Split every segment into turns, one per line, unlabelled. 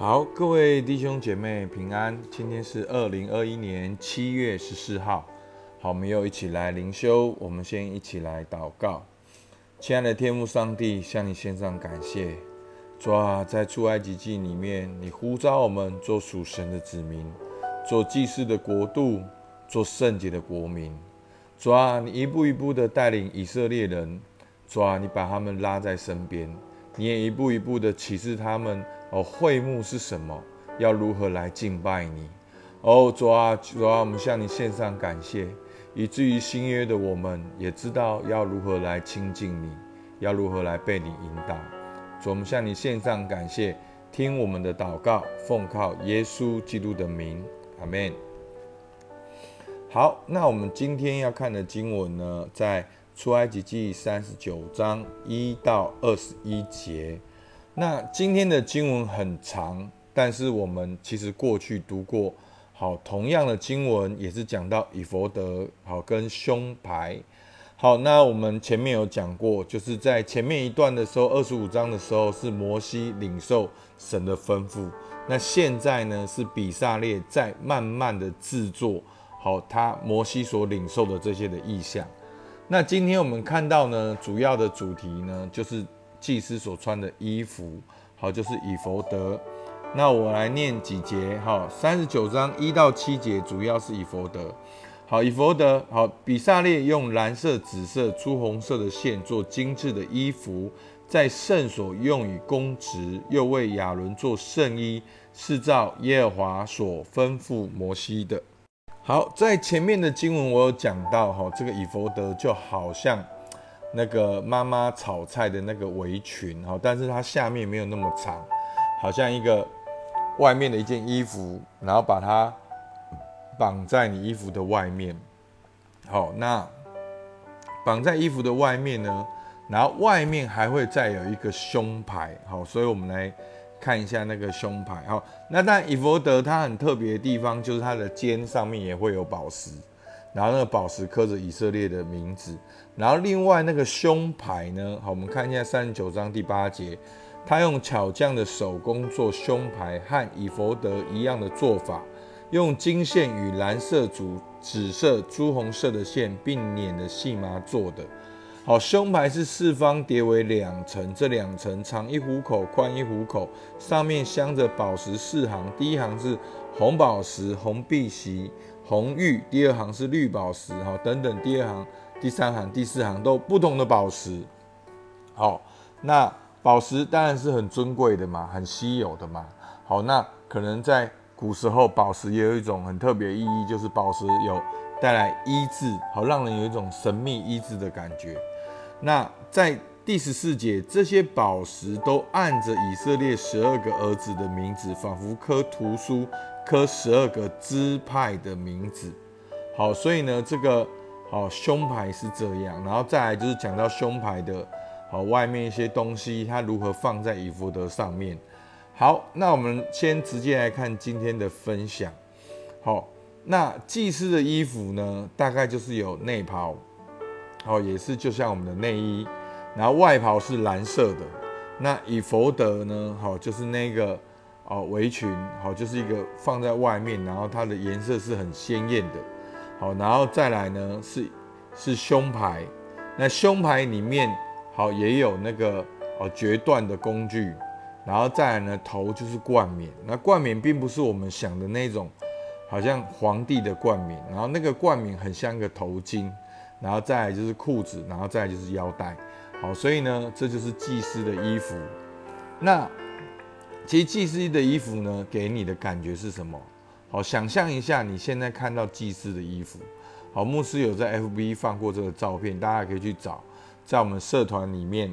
好，各位弟兄姐妹平安。今天是二零二一年七月十四号。好，我们又一起来灵修。我们先一起来祷告。亲爱的天父上帝，向你献上感谢。主啊，在出埃及记里面，你呼召我们做属神的子民，做祭祀的国度，做圣洁的国民。主啊，你一步一步的带领以色列人。主啊，你把他们拉在身边，你也一步一步的启示他们哦，会幕是什么，要如何来敬拜你。哦，主啊，主啊，我们向你献上感谢，以至于新约的我们也知道要如何来亲近你，要如何来被你引导。主，我们向你献上感谢，听我们的祷告，奉靠耶稣基督的名，阿门。好，那我们今天要看的经文呢，在。出埃及记三十九章一到二十一节，那今天的经文很长，但是我们其实过去读过，好，同样的经文也是讲到以佛德，好跟胸牌，好，那我们前面有讲过，就是在前面一段的时候，二十五章的时候是摩西领受神的吩咐，那现在呢是比萨列在慢慢的制作，好，他摩西所领受的这些的意象。那今天我们看到呢，主要的主题呢，就是祭司所穿的衣服，好，就是以佛德。那我来念几节，哈，三十九章一到七节，主要是以佛德。好，以佛德，好，比萨列用蓝色、紫色、朱红色的线做精致的衣服，在圣所用以供职，又为亚伦做圣衣，是照耶和华所吩咐摩西的。好，在前面的经文我有讲到哈，这个以佛德就好像那个妈妈炒菜的那个围裙哈，但是它下面没有那么长，好像一个外面的一件衣服，然后把它绑在你衣服的外面。好，那绑在衣服的外面呢，然后外面还会再有一个胸牌。好，所以我们来。看一下那个胸牌，好，那但伊佛德它很特别的地方就是它的肩上面也会有宝石，然后那个宝石刻着以色列的名字，然后另外那个胸牌呢，好，我们看一下三十九章第八节，他用巧匠的手工做胸牌，和以佛德一样的做法，用金线与蓝色、主紫色、朱红色的线并捻的细麻做的。好，胸牌是四方叠为两层，这两层长一虎口，宽一虎口，上面镶着宝石四行。第一行是红宝石、红碧玺、红玉，第二行是绿宝石，哈，等等。第二行、第三行、第四行都不同的宝石。好，那宝石当然是很尊贵的嘛，很稀有的嘛。好，那可能在古时候，宝石也有一种很特别意义，就是宝石有带来医治，好让人有一种神秘医治的感觉。那在第十四节，这些宝石都按着以色列十二个儿子的名字，仿佛刻图书，刻十二个支派的名字。好，所以呢，这个好胸牌是这样，然后再来就是讲到胸牌的好外面一些东西，它如何放在以弗德上面。好，那我们先直接来看今天的分享。好，那祭司的衣服呢，大概就是有内袍。好，也是就像我们的内衣，然后外袍是蓝色的。那以佛德呢？好，就是那个哦围裙，好，就是一个放在外面，然后它的颜色是很鲜艳的。好，然后再来呢是是胸牌，那胸牌里面好也有那个哦决断的工具，然后再来呢头就是冠冕，那冠冕并不是我们想的那种，好像皇帝的冠冕，然后那个冠冕很像个头巾。然后再来就是裤子，然后再来就是腰带，好，所以呢，这就是祭司的衣服。那其实祭司的衣服呢，给你的感觉是什么？好，想象一下，你现在看到祭司的衣服。好，牧师有在 FB 放过这个照片，大家可以去找，在我们社团里面，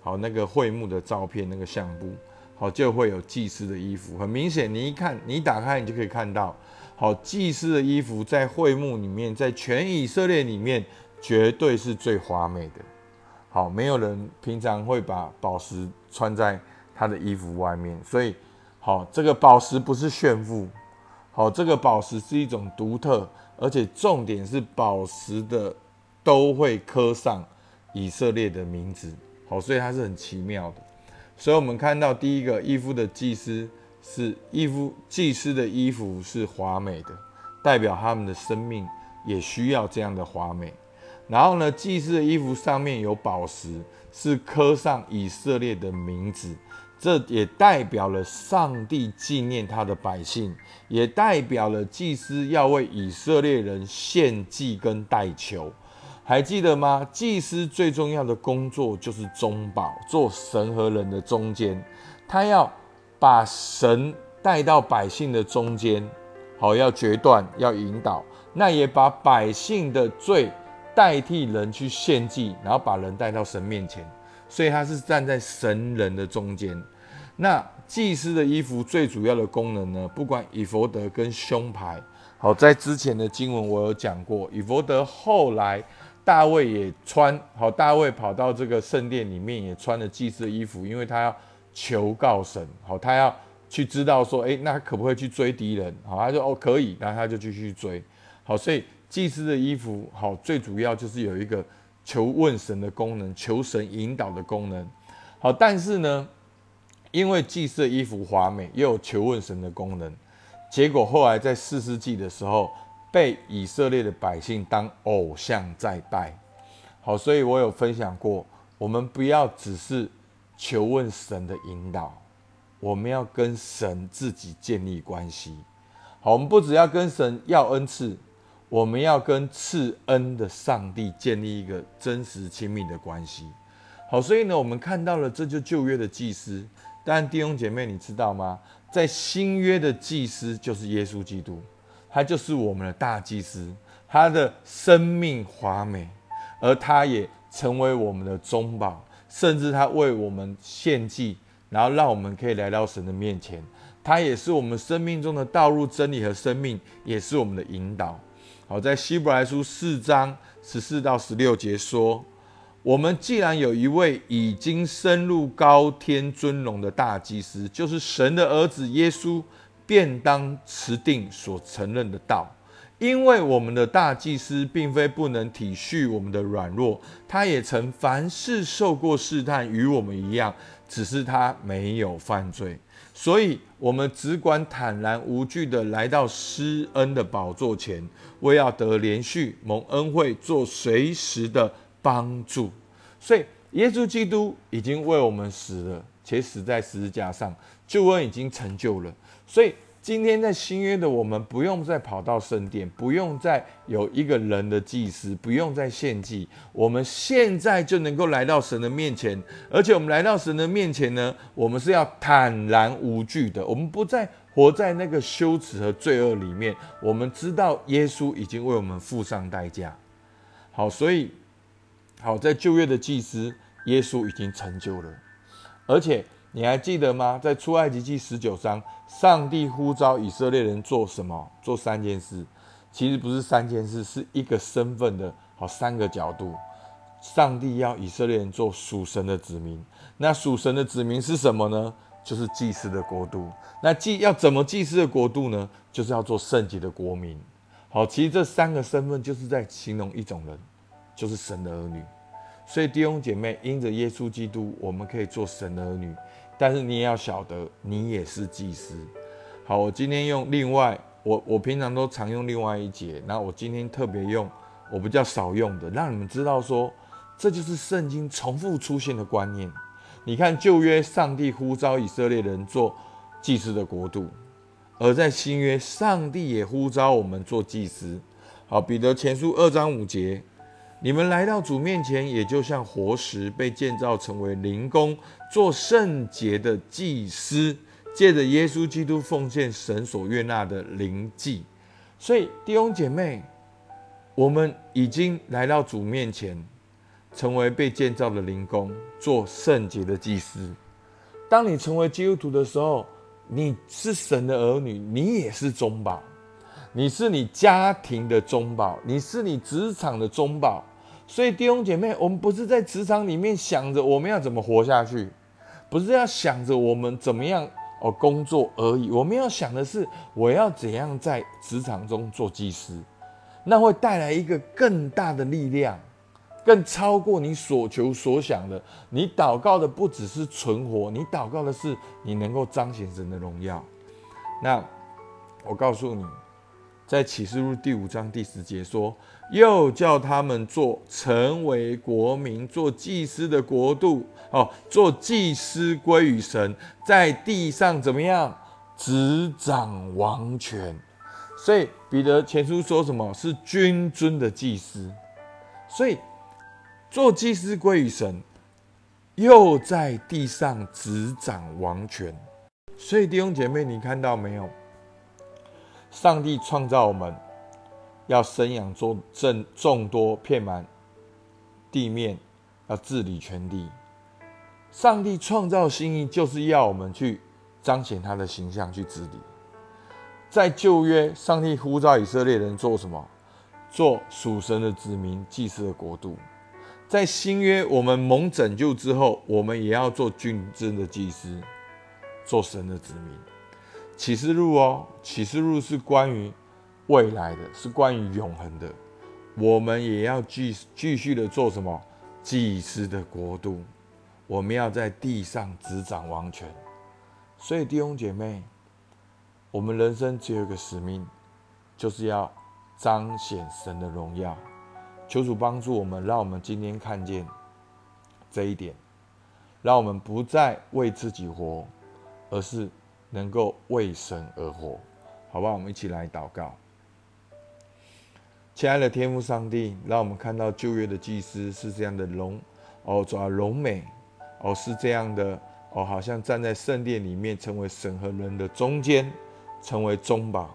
好，那个会幕的照片，那个相簿，好，就会有祭司的衣服。很明显，你一看，你打开，你就可以看到，好，祭司的衣服在会幕里面，在全以色列里面。绝对是最华美的，好，没有人平常会把宝石穿在他的衣服外面，所以，好，这个宝石不是炫富，好，这个宝石是一种独特，而且重点是宝石的都会刻上以色列的名字，好，所以它是很奇妙的。所以我们看到第一个衣服的祭司是衣服，祭司的衣服是华美的，代表他们的生命也需要这样的华美。然后呢，祭司的衣服上面有宝石，是刻上以色列的名字，这也代表了上帝纪念他的百姓，也代表了祭司要为以色列人献祭跟代求。还记得吗？祭司最重要的工作就是中保，做神和人的中间，他要。把神带到百姓的中间，好，要决断，要引导，那也把百姓的罪代替人去献祭，然后把人带到神面前，所以他是站在神人的中间。那祭司的衣服最主要的功能呢？不管以佛德跟胸牌，好，在之前的经文我有讲过，以佛德后来大卫也穿，好，大卫跑到这个圣殿里面也穿了祭司的衣服，因为他要。求告神，好，他要去知道说，哎，那可不可以去追敌人？好，他说哦可以，然后他就继续追。好，所以祭司的衣服，好，最主要就是有一个求问神的功能，求神引导的功能。好，但是呢，因为祭司的衣服华美，又有求问神的功能，结果后来在四世纪的时候，被以色列的百姓当偶像在拜。好，所以我有分享过，我们不要只是。求问神的引导，我们要跟神自己建立关系。好，我们不只要跟神要恩赐，我们要跟赐恩的上帝建立一个真实亲密的关系。好，所以呢，我们看到了这就旧约的祭司。但弟兄姐妹，你知道吗？在新约的祭司就是耶稣基督，他就是我们的大祭司，他的生命华美，而他也成为我们的中保。甚至他为我们献祭，然后让我们可以来到神的面前。他也是我们生命中的道路、真理和生命，也是我们的引导。好，在希伯来书四章十四到十六节说：我们既然有一位已经深入高天尊荣的大祭司，就是神的儿子耶稣，便当持定所承认的道。因为我们的大祭司并非不能体恤我们的软弱，他也曾凡事受过试探，与我们一样，只是他没有犯罪。所以，我们只管坦然无惧的来到施恩的宝座前，为要得连续蒙恩惠，做随时的帮助。所以，耶稣基督已经为我们死了，且死在十字架上，救恩已经成就了。所以。今天在新约的我们，不用再跑到圣殿，不用再有一个人的祭司，不用再献祭，我们现在就能够来到神的面前。而且我们来到神的面前呢，我们是要坦然无惧的，我们不再活在那个羞耻和罪恶里面。我们知道耶稣已经为我们付上代价。好，所以好在旧约的祭司，耶稣已经成就了，而且。你还记得吗？在出埃及记十九章，上帝呼召以色列人做什么？做三件事。其实不是三件事，是一个身份的好三个角度。上帝要以色列人做属神的子民。那属神的子民是什么呢？就是祭司的国度。那祭要怎么祭司的国度呢？就是要做圣洁的国民。好，其实这三个身份就是在形容一种人，就是神的儿女。所以弟兄姐妹，因着耶稣基督，我们可以做神的儿女。但是你也要晓得，你也是祭司。好，我今天用另外，我我平常都常用另外一节，那我今天特别用我比较少用的，让你们知道说，这就是圣经重复出现的观念。你看旧约，上帝呼召以色列人做祭司的国度；而在新约，上帝也呼召我们做祭司。好，彼得前书二章五节。你们来到主面前，也就像活石被建造成为灵宫，做圣洁的祭司，借着耶稣基督奉献神所悦纳的灵祭。所以弟兄姐妹，我们已经来到主面前，成为被建造的灵宫，做圣洁的祭司。当你成为基督徒的时候，你是神的儿女，你也是中保。你是你家庭的中保，你是你职场的中保，所以弟兄姐妹，我们不是在职场里面想着我们要怎么活下去，不是要想着我们怎么样哦工作而已，我们要想的是我要怎样在职场中做祭司，那会带来一个更大的力量，更超过你所求所想的。你祷告的不只是存活，你祷告的是你能够彰显神的荣耀。那我告诉你，在启示录第五章第十节说，又叫他们做成为国民，做祭司的国度哦，做祭司归于神，在地上怎么样执掌王权。所以彼得前书说什么是君尊的祭司，所以做祭司归于神，又在地上执掌王权。所以弟兄姐妹，你看到没有？上帝创造我们，要生养众众众多，遍满地面，要治理全地。上帝创造心意，就是要我们去彰显他的形象，去治理。在旧约，上帝呼召以色列人做什么？做属神的子民，祭祀的国度。在新约，我们蒙拯救之后，我们也要做君尊的祭司，做神的子民。启示录哦，启示录是关于未来的，是关于永恒的。我们也要继继续的做什么？祭司的国度，我们要在地上执掌王权。所以弟兄姐妹，我们人生只有一个使命，就是要彰显神的荣耀。求主帮助我们，让我们今天看见这一点，让我们不再为自己活，而是。能够为神而活，好吧？我们一起来祷告。亲爱的天父上帝，让我们看到旧约的祭司是这样的荣哦，抓荣美哦，是这样的哦，好像站在圣殿里面，成为神和人的中间，成为中保。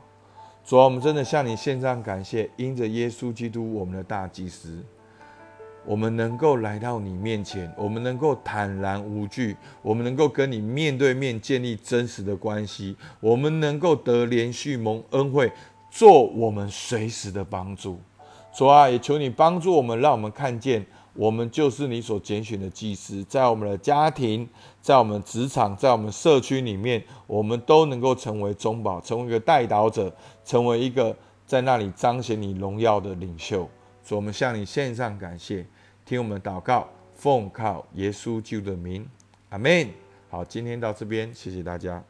主啊，我们真的向你献上感谢，因着耶稣基督，我们的大祭司。我们能够来到你面前，我们能够坦然无惧，我们能够跟你面对面建立真实的关系，我们能够得连续蒙恩惠，做我们随时的帮助。主啊，也求你帮助我们，让我们看见我们就是你所拣选的祭司，在我们的家庭，在我们职场，在我们社区里面，我们都能够成为中保，成为一个代祷者，成为一个在那里彰显你荣耀的领袖。我们向你献上感谢。听我们祷告，奉靠耶稣救的名，阿门。好，今天到这边，谢谢大家。